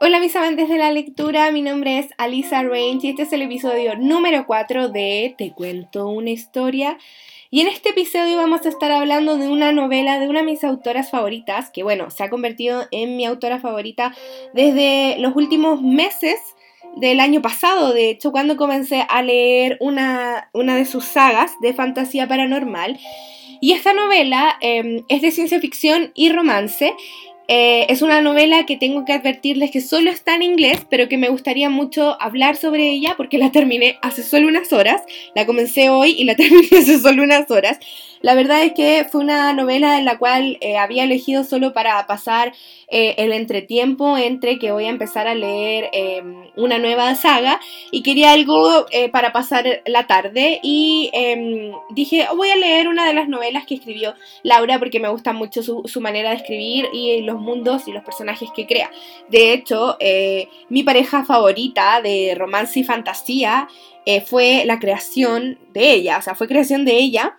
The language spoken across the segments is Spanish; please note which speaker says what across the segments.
Speaker 1: Hola mis amantes de la lectura, mi nombre es Alisa Range y este es el episodio número 4 de Te cuento una historia. Y en este episodio vamos a estar hablando de una novela de una de mis autoras favoritas, que bueno, se ha convertido en mi autora favorita desde los últimos meses del año pasado, de hecho, cuando comencé a leer una, una de sus sagas de fantasía paranormal. Y esta novela em, es de ciencia ficción y romance eh, es una novela que tengo que advertirles que solo está en inglés, pero que me gustaría mucho hablar sobre ella porque la terminé hace solo unas horas. La comencé hoy y la terminé hace solo unas horas. La verdad es que fue una novela en la cual eh, había elegido solo para pasar eh, el entretiempo entre que voy a empezar a leer em, una nueva saga y quería algo eh, para pasar la tarde y em, dije voy a leer una de las novelas que escribió Laura porque me gusta mucho su, su manera de escribir y los mundos y los personajes que crea. De hecho, mi pareja favorita de romance y fantasía fue la creación de ella, o sea, fue creación de ella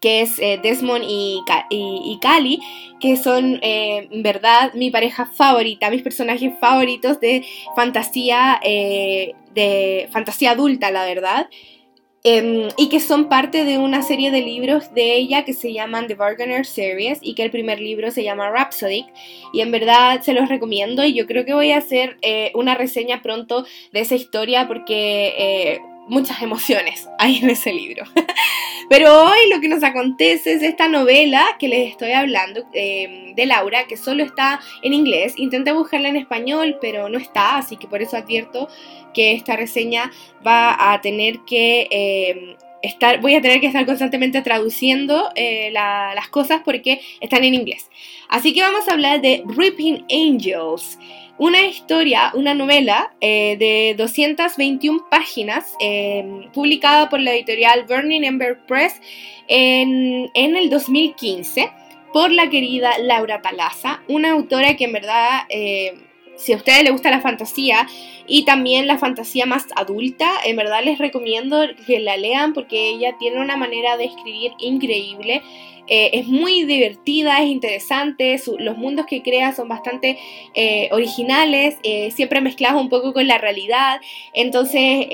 Speaker 1: que es eh, Desmond y, y, Cali, que son eh, en verdad mi pareja favorita, mis personajes favoritos de fantasía, eh, de fantasía adulta, la verdad. Em, y que son parte de una serie de libros de ella que se llaman The Bargainer Series y que el primer libro se llama Rhapsody y en verdad se los recomiendo y yo creo que voy a hacer una reseña pronto de esa historia porque muchas emociones hay en ese libro. Pero hoy lo que nos acontece es esta novela que les estoy hablando em, de Laura, que solo está en inglés. Intenté buscarla en español, pero no está, así que por eso advierto que esta reseña va a tener que... Em, estar, voy a tener que estar constantemente traduciendo eh, las cosas porque están en inglés. Así que vamos a hablar de Ripping Angels una historia, una novela eh, de 221 páginas, eh, publicada por la editorial Burning Ember Press en, el 2015 por la querida Laura Talaza, una autora que en verdad, eh, si a ustedes les gusta la fantasía y también la fantasía más adulta, en verdad les recomiendo que la lean porque ella tiene una manera de escribir increíble. Eh, es muy divertida, es interesante, los mundos que crea son bastante eh, originales, eh, siempre mezclados un poco con la realidad, entonces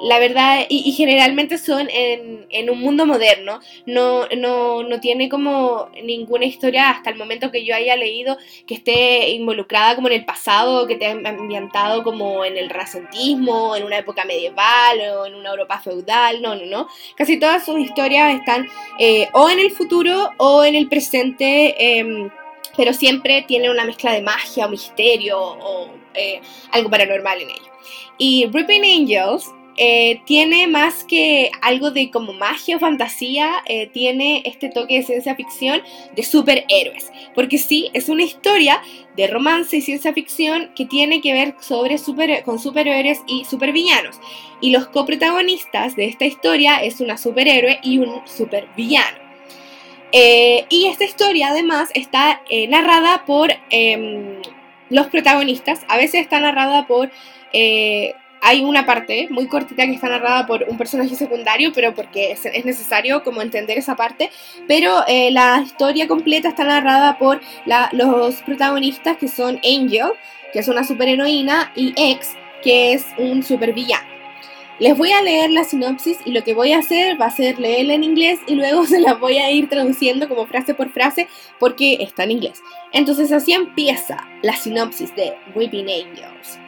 Speaker 1: la verdad, y, generalmente son en, un mundo moderno, no, no, no, tiene como ninguna historia hasta el momento que yo haya leído que esté involucrada como en el pasado, que esté ambientado como en el racentismo, en una época medieval o en una Europa feudal, no, no, no. Casi todas sus historias están eh, o en el futuro o en el presente. Em, pero siempre tiene una mezcla de magia o misterio o eh, algo paranormal en ello. Y Ripping Angels eh, tiene más que algo de como magia o fantasía, eh, tiene este toque de ciencia ficción de superhéroes. Porque sí, es una historia de romance y ciencia ficción que tiene que ver sobre con superhéroes y supervillanos. Y los coprotagonistas de esta historia es una superhéroe y un supervillano. Eh, y esta historia además está narrada por em, los protagonistas, a veces está narrada por hay una parte muy cortita que está narrada por un personaje secundario, pero porque es, necesario como entender esa parte, pero eh, la historia completa está narrada por los protagonistas que son Angel, que es una superheroína, y X, que es un supervillano. Les voy a leer la sinopsis y lo que voy a hacer va a ser leerla en inglés y luego se la voy a ir traduciendo como frase por frase porque está en inglés. Entonces así empieza la sinopsis de Weeping Angels.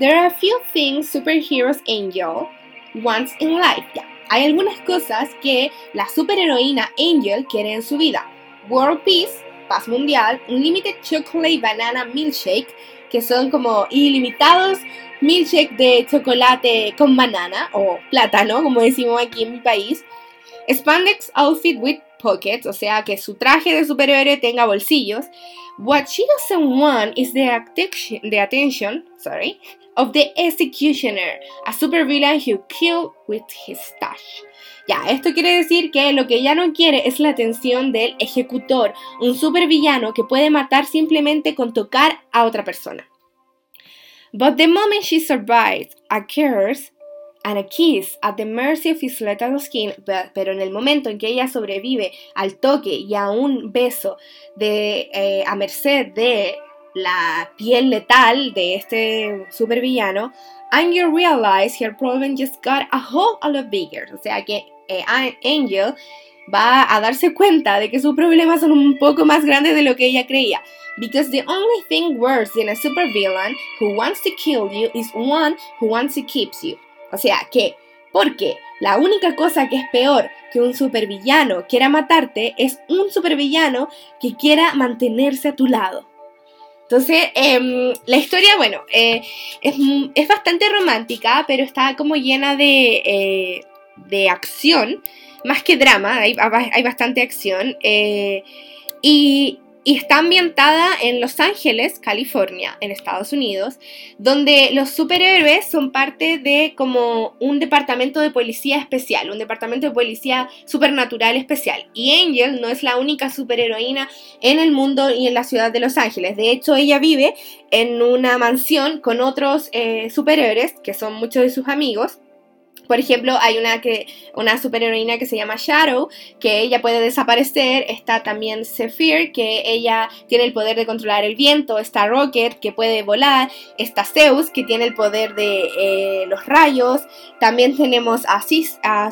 Speaker 1: There are a few things superheroes Angel wants in life. Hay algunas cosas que la superheroína Angel quiere en su vida. World Peace, paz mundial, Unlimited Chocolate Banana Milkshake, que son como ilimitados milkshake de chocolate con banana o plátano, como decimos aquí en mi país. Spandex Outfit with Pockets, o sea que su traje de superhéroe tenga bolsillos. What she doesn't want is the, attention, the attention sorry, of the executioner, a supervillain who killed with his stash. Ya, esto quiere decir que lo que ella no quiere es la atención del ejecutor, un supervillano que puede matar simplemente con tocar a otra persona. But the moment she survives a curse and a kiss at the mercy of his lethal skin, pero en el momento en que ella sobrevive al toque y a un beso de, eh, a merced de la piel letal de este supervillano, Angel realized her problem just got a whole lot bigger. O sea que eh, Angel va a darse cuenta de que sus problemas son un poco más grandes de lo que ella creía. Because the only thing worse than a supervillain who wants to kill you is one who wants to keep you. O sea que, porque la única cosa que es peor que un supervillano quiera matarte es un supervillano que quiera mantenerse a tu lado. Entonces, em, la historia, bueno, eh, es, bastante romántica, pero está como llena de, eh, de acción más que drama, hay, hay bastante acción. Eh, y, y, está ambientada en Los Ángeles, California, en Estados Unidos, donde los superhéroes son parte de como un departamento de policía especial, un departamento de policía supernatural especial. Y Angel no es la única superheroína en el mundo y en la ciudad de Los Ángeles. De hecho, ella vive en una mansión con otros eh, superhéroes, que son muchos de sus amigos por ejemplo, hay una, que, una superheroína que se llama Shadow, que ella puede desaparecer. Está también Zephyr, que ella tiene el poder de controlar el viento. Está Rocket, que puede volar. Está Zeus, que tiene el poder de eh, los rayos. También tenemos a,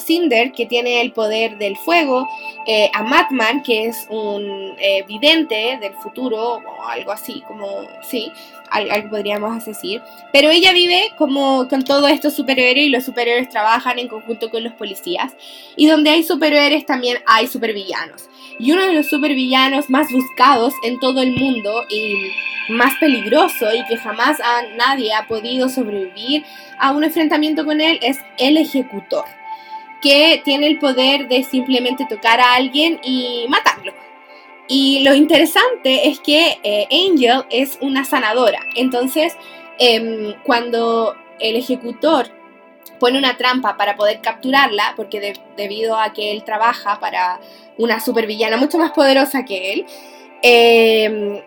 Speaker 1: Cinder, que tiene el poder del fuego. Eh, a Madman, que es un eh, vidente del futuro, o algo así, como, sí algo podríamos decir. Pero ella vive como con todos estos superhéroes y los superhéroes trabajan en conjunto con los policías. Y donde hay superhéroes también hay supervillanos. Y uno de los supervillanos más buscados en todo el mundo y más peligroso y que jamás nadie ha podido sobrevivir a un enfrentamiento con él es el ejecutor. Que tiene el poder de simplemente tocar a alguien y matarlo. Y lo interesante es que eh, Angel es una sanadora. Entonces, em, cuando el ejecutor pone una trampa para poder capturarla, porque debido a que él trabaja para una supervillana mucho más poderosa que él, em,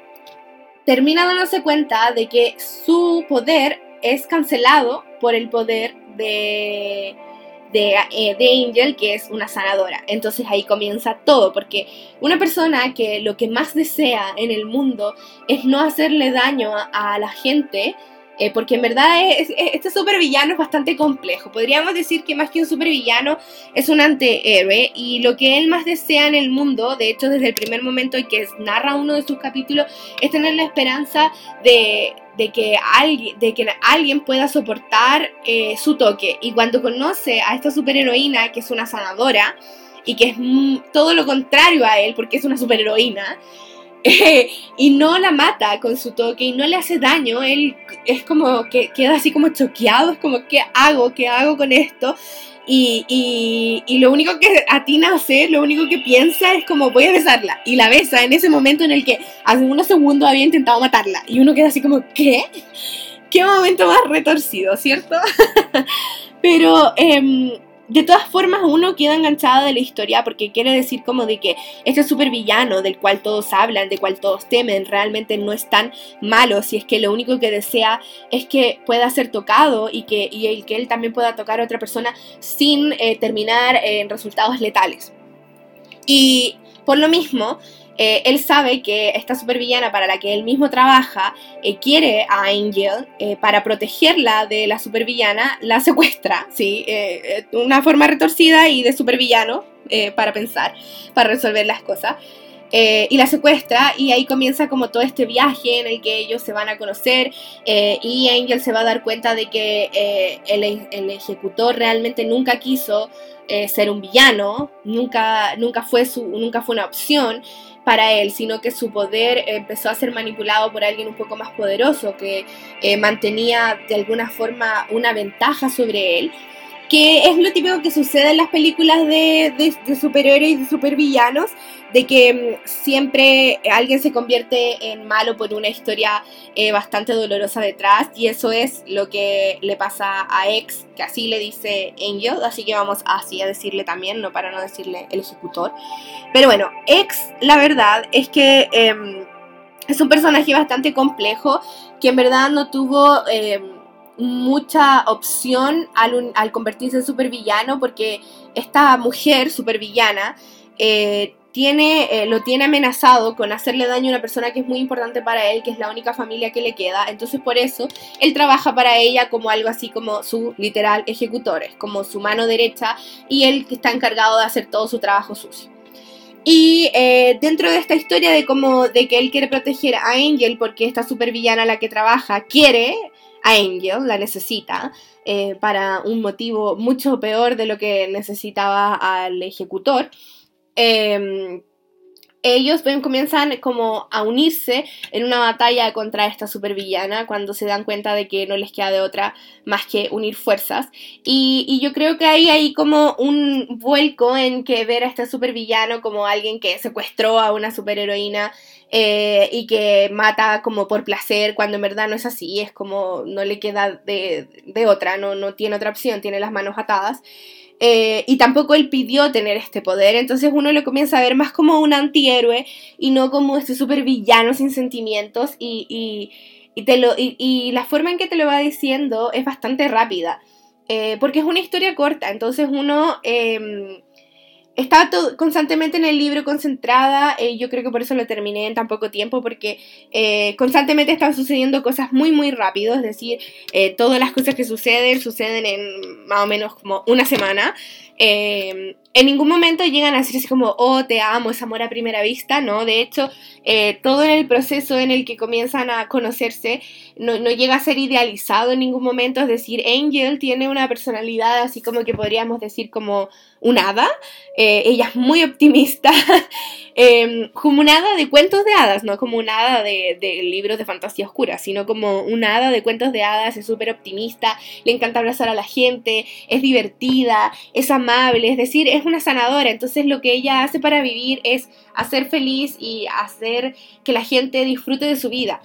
Speaker 1: termina dándose cuenta de que su poder es cancelado por el poder de eh, de, Angel, que es una sanadora. Entonces ahí comienza todo, porque una persona que lo que más desea en el mundo es no hacerle daño a, la gente, eh, porque en verdad este supervillano es bastante complejo. Podríamos decir que más que un supervillano es un antihéroe y lo que él más desea en el mundo, de hecho desde el primer momento en que narra uno de sus capítulos, es tener la esperanza de, de que alguien, de que alguien pueda soportar eh, su toque. Y cuando conoce a esta superheroína, que es una sanadora, y que es todo lo contrario a él, porque es una superheroína, y no la mata con su toque y no le hace daño, él es como que queda así como choqueado, es como, ¿qué hago? ¿Qué hago con esto? Y, y, lo único que atina a hacer, lo único que piensa es como voy a besarla. Y la besa en ese momento en el que hace unos segundos había intentado matarla. Y uno queda así como, ¿qué? ¿Qué momento más retorcido, cierto? Pero eh, de todas formas uno queda enganchado de la historia porque quiere decir como de que este supervillano del cual todos hablan, del cual todos temen, realmente no es tan malo si es que lo único que desea es que pueda ser tocado y que, y que él también pueda tocar a otra persona sin eh, terminar en resultados letales. Y por lo mismo, eh, él sabe que esta supervillana para la que él mismo trabaja eh, quiere a Angel eh, para protegerla de la supervillana, la secuestra, ¿sí? una forma retorcida y de supervillano para pensar, para resolver las cosas. y la secuestra y ahí comienza como todo este viaje en el que ellos se van a conocer y Angel se va a dar cuenta de que el, el, ejecutor realmente nunca quiso ser un villano, nunca, nunca, fue su, nunca fue una opción para él, sino que su poder empezó a ser manipulado por alguien un poco más poderoso que eh, mantenía de alguna forma una ventaja sobre él que es lo típico que sucede en las películas de, de, superhéroes y de supervillanos, de que mm, siempre alguien se convierte en malo por una historia eh, bastante dolorosa detrás, y eso es lo que le pasa a X, que así le dice Angel, así que vamos así a decirle también, no para no decirle el ejecutor. Pero bueno, X, la verdad es que... Em, es un personaje bastante complejo que en verdad no tuvo em, mucha opción al, convertirse en supervillano porque esta mujer supervillana eh, tiene, eh, lo tiene amenazado con hacerle daño a una persona que es muy importante para él, que es la única familia que le queda. Entonces por eso él trabaja para ella como algo así como su literal ejecutor, es como su mano derecha y él que está encargado de hacer todo su trabajo sucio. Y eh, dentro de esta historia de cómo de que él quiere proteger a Angel porque esta supervillana la que trabaja quiere a Angel, la necesita, eh, para un motivo mucho peor de lo que necesitaba al ejecutor. Em, ellos comienzan como a unirse en una batalla contra esta supervillana cuando se dan cuenta de que no les queda de otra más que unir fuerzas. Y, yo creo que ahí hay como un vuelco en que ver a este supervillano como alguien que secuestró a una superheroína eh, y que mata como por placer cuando en verdad no es así, es como no le queda de, de otra, no, no tiene otra opción, tiene las manos atadas. Eh, y tampoco él pidió tener este poder, entonces uno lo comienza a ver más como un antihéroe y no como este super villano sin sentimientos y, y, y, la forma en que te lo va diciendo es bastante rápida, eh, porque es una historia corta, entonces uno... Em, estaba constantemente en el libro concentrada, eh, yo creo que por eso lo terminé en tan poco tiempo, porque eh, constantemente están sucediendo cosas muy, muy rápido, es decir, eh, todas las cosas que suceden suceden en más o menos como una semana. En ningún momento llegan a decir como, oh, te amo, es amor a primera vista, ¿no? De hecho, todo en el proceso en el que comienzan a conocerse no, no, llega a ser idealizado en ningún momento, es decir, Angel tiene una personalidad así como que podríamos decir como un hada, eh, ella es muy optimista, eh, como un hada de cuentos de hadas, no como un hada de, de, libros de fantasía oscura, sino como un hada de cuentos de hadas, es súper optimista, le encanta abrazar a la gente, es divertida, es amable, es decir, es una sanadora, entonces lo que ella hace para vivir es hacer feliz y hacer que la gente disfrute de su vida.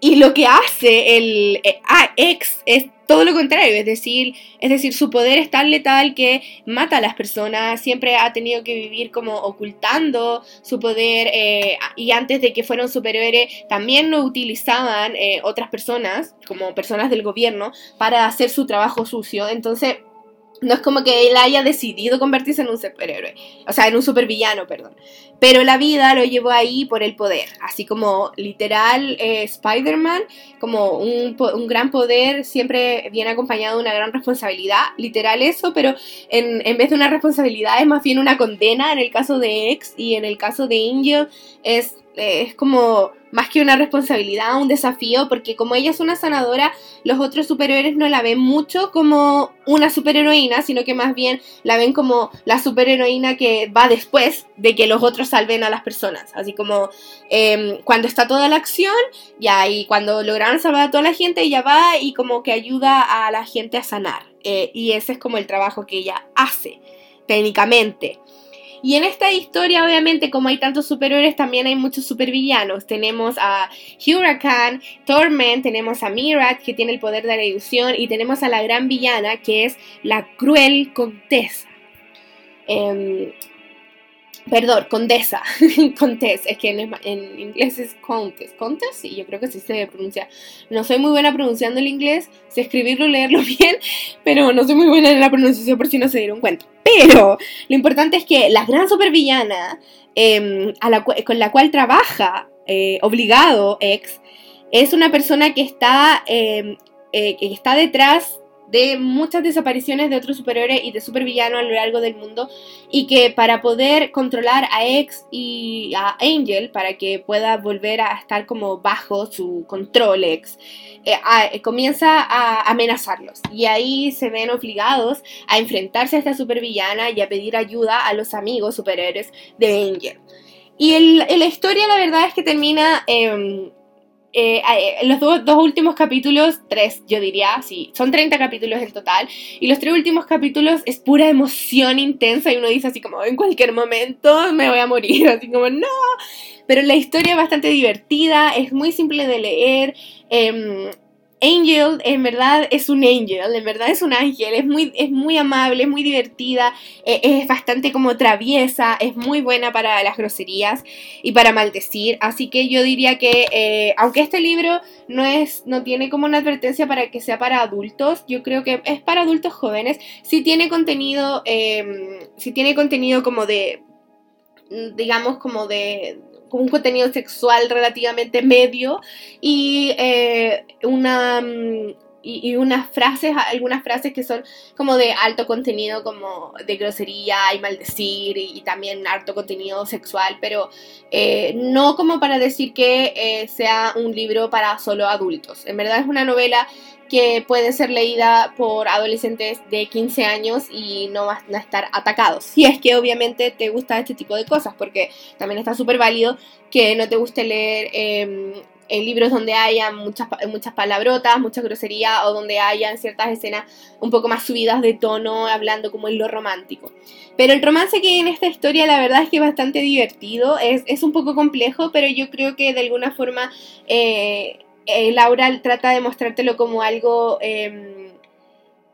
Speaker 1: Y lo que hace el eh, ah, ex es todo lo contrario, es decir, es decir, su poder es tan letal que mata a las personas, siempre ha tenido que vivir como ocultando su poder eh, y antes de que fuera un superhéroe también lo utilizaban eh, otras personas, como personas del gobierno, para hacer su trabajo sucio, entonces no es como que él haya decidido convertirse en un superhéroe, o sea, en un supervillano, perdón. Pero la vida lo llevó ahí por el poder, así como literal eh, Spider-Man, como un, gran poder siempre viene acompañado de una gran responsabilidad, literal eso, pero en, en, vez de una responsabilidad es más bien una condena en el caso de X y en el caso de Angel es es como más que una responsabilidad, un desafío, porque como ella es una sanadora, los otros superhéroes no la ven mucho como una superheroína, sino que más bien la ven como la superheroína que va después de que los otros salven a las personas. Así como em, cuando está toda la acción, ya, y cuando lograron salvar a toda la gente, ella va y como que ayuda a la gente a sanar. Eh, y ese es como el trabajo que ella hace, técnicamente. Y en esta historia, obviamente, como hay tantos superhéroes, también hay muchos supervillanos. Tenemos a Huracan, Torment, tenemos a Mirat, que tiene el poder de la ilusión, y tenemos a la gran villana, que es la cruel Contesa. Em, Perdón, condesa. Contes, es que en, inglés es Countess. Countess, sí, yo creo que sí se pronuncia. No soy muy buena pronunciando el inglés, sé escribirlo, leerlo bien, pero no soy muy buena en la pronunciación por si no se dieron cuenta. Pero lo importante es que la gran supervillana em, con la cual trabaja eh, obligado ex es una persona que está, em, eh, que está detrás de muchas desapariciones de otros superhéroes y de supervillanos a lo largo del mundo y que para poder controlar a X y a Angel para que pueda volver a estar como bajo su control X eh, eh, comienza a amenazarlos. Y ahí se ven obligados a enfrentarse a esta supervillana y a pedir ayuda a los amigos superhéroes de Angel. Y el, la historia la verdad es que termina em, eh, los dos últimos capítulos, tres yo diría, sí, son 30 capítulos en total, y los tres últimos capítulos es pura emoción intensa y uno dice así como, en cualquier momento me voy a morir, así como, no, pero la historia es bastante divertida, es muy simple de leer, eh, Angel en verdad es un angel, en verdad es un ángel, es muy, es muy amable, es muy divertida, e, es bastante como traviesa, es muy buena para las groserías y para maldecir, así que yo diría que eh, aunque este libro no, es, no tiene como una advertencia para que sea para adultos, yo creo que es para adultos jóvenes, si tiene contenido, eh, si tiene contenido como de digamos, como de un contenido sexual relativamente medio y eh, una mm, y, unas frases, algunas frases que son como de alto contenido, como de grosería y maldecir, y, también alto contenido sexual, pero eh, no como para decir que eh, sea un libro para solo adultos. En verdad es una novela que puede ser leída por adolescentes de 15 años y no van a estar atacados. Si es que obviamente te gusta este tipo de cosas, porque también está súper válido que no te guste leer em, en libros donde haya muchas, muchas palabrotas, mucha grosería o donde hayan ciertas escenas un poco más subidas de tono, hablando como en lo romántico. Pero el romance que hay en esta historia la verdad es que es bastante divertido, es, un poco complejo, pero yo creo que de alguna forma eh, eh, Laura trata de mostrártelo como algo...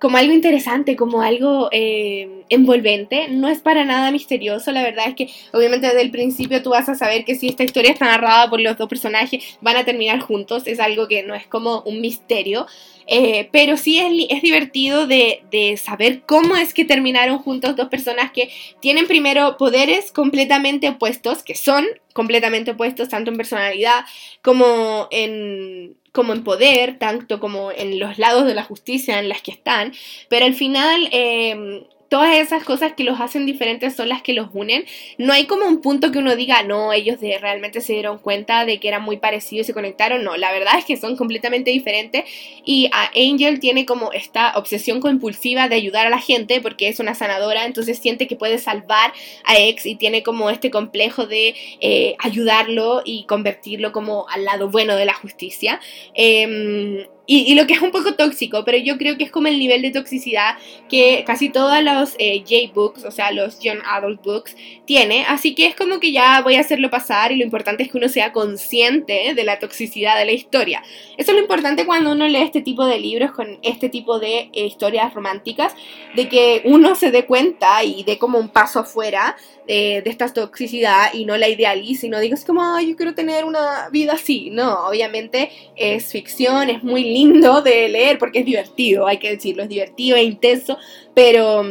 Speaker 1: Como algo interesante, como algo eh, envolvente. No es para nada misterioso, la verdad es que obviamente desde el principio tú vas a saber que si esta historia está narrada por los dos personajes van a terminar juntos, es algo que no es como un misterio. Eh, pero sí es, es divertido de, de, saber cómo es que terminaron juntos dos personas que tienen primero poderes completamente opuestos, que son completamente opuestos tanto en personalidad como en como en poder, tanto como en los lados de la justicia en las que están, pero al final eh, todas esas cosas que los hacen diferentes son las que los unen. No hay como un punto que uno diga, no, ellos realmente se dieron cuenta de que eran muy parecidos y se conectaron. No, la verdad es que son completamente diferentes. Y a Angel tiene como esta obsesión compulsiva de ayudar a la gente porque es una sanadora, entonces siente que puede salvar a Ex y tiene como este complejo de eh, ayudarlo y convertirlo como al lado bueno de la justicia. Eh, y, lo que es un poco tóxico, pero yo creo que es como el nivel de toxicidad que casi todos los eh, J-Books, o sea, los Young Adult Books, tiene. Así que es como que ya voy a hacerlo pasar y lo importante es que uno sea consciente de la toxicidad de la historia. Eso es lo importante cuando uno lee este tipo de libros con este tipo de eh, historias románticas, de que uno se dé cuenta y dé como un paso afuera de, esta toxicidad y no la idealice y no digas como, yo quiero tener una vida así. No, obviamente es ficción, es muy lindo de leer porque es divertido, hay que decirlo, es divertido e intenso, pero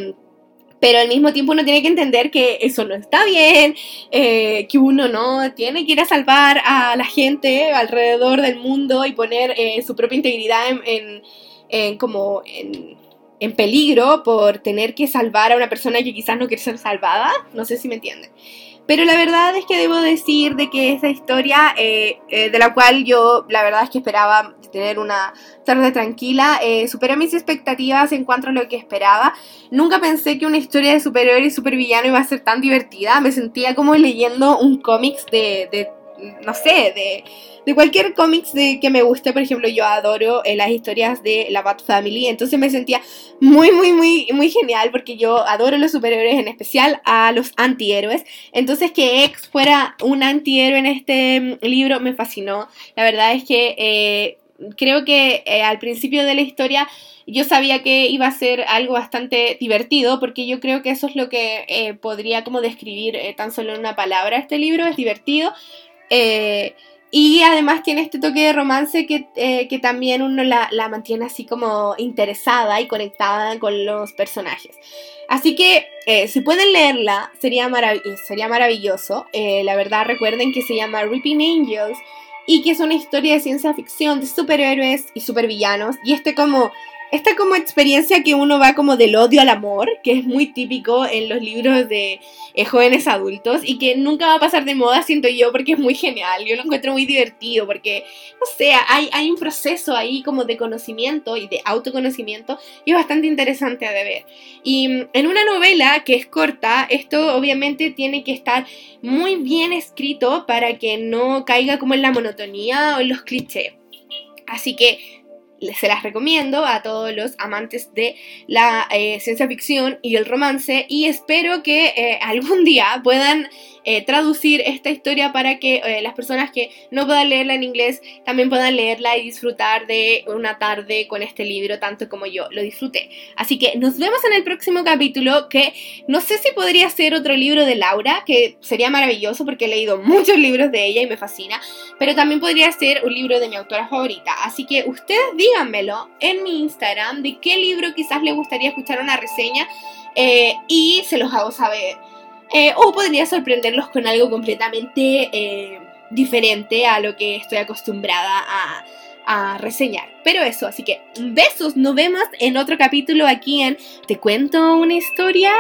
Speaker 1: pero al mismo tiempo uno tiene que entender que eso no está bien, eh, que uno no tiene que ir a salvar a la gente alrededor del mundo y poner eh, su propia integridad en, en como en, en peligro por tener que salvar a una persona que quizás no quiere ser salvada. No sé si me entienden. Pero la verdad es que debo decir de que esa historia, eh, eh, de la cual yo la verdad es que esperaba tener una tarde tranquila, eh, mis expectativas en cuanto a lo que esperaba. Nunca pensé que una historia de superhéroe y supervillano iba a ser tan divertida. Me sentía como leyendo un cómics de, de no sé, de de cualquier cómics de que me guste, por ejemplo, yo adoro eh, las historias de la Bat Family, entonces me sentía muy, muy, muy, muy genial porque yo adoro los superhéroes, en especial a los antihéroes. Entonces que X fuera un antihéroe en este mm, libro me fascinó. La verdad es que eh, creo que eh, al principio de la historia yo sabía que iba a ser algo bastante divertido porque yo creo que eso es lo que podría como describir tan solo en una palabra este libro, es divertido. Y además tiene este toque de romance que, eh, que también uno la, la, mantiene así como interesada y conectada con los personajes. Así que eh, si pueden leerla, sería, sería maravilloso. Eh, la verdad recuerden que se llama Reaping Angels y que es una historia de ciencia ficción de superhéroes y supervillanos. Y este como esta como experiencia que uno va como del odio al amor, que es muy típico en los libros de eh, jóvenes adultos y que nunca va a pasar de moda, siento yo, porque es muy genial. Yo lo encuentro muy divertido porque, no sé, hay, hay un proceso ahí como de conocimiento y de autoconocimiento y es bastante interesante de ver. Y mm, en una novela que es corta, esto obviamente tiene que estar muy bien escrito para que no caiga como en la monotonía o en los clichés. Así que se las recomiendo a todos los amantes de la eh, ciencia ficción y el romance y espero que eh, algún día puedan eh, traducir esta historia para que eh, las personas que no puedan leerla en inglés también puedan leerla y disfrutar de una tarde con este libro tanto como yo lo disfruté. Así que nos vemos en el próximo capítulo que no sé si podría ser otro libro de Laura, que sería maravilloso porque he leído muchos libros de ella y me fascina, pero también podría ser un libro de mi autora favorita. Así que ustedes díganmelo en mi Instagram de qué libro quizás les gustaría escuchar una reseña eh, y se los hago saber. Eh, o podría sorprenderlos con algo completamente eh, diferente a lo que estoy acostumbrada a, a reseñar. Pero eso, así que besos, nos vemos en otro capítulo aquí en Te cuento una historia.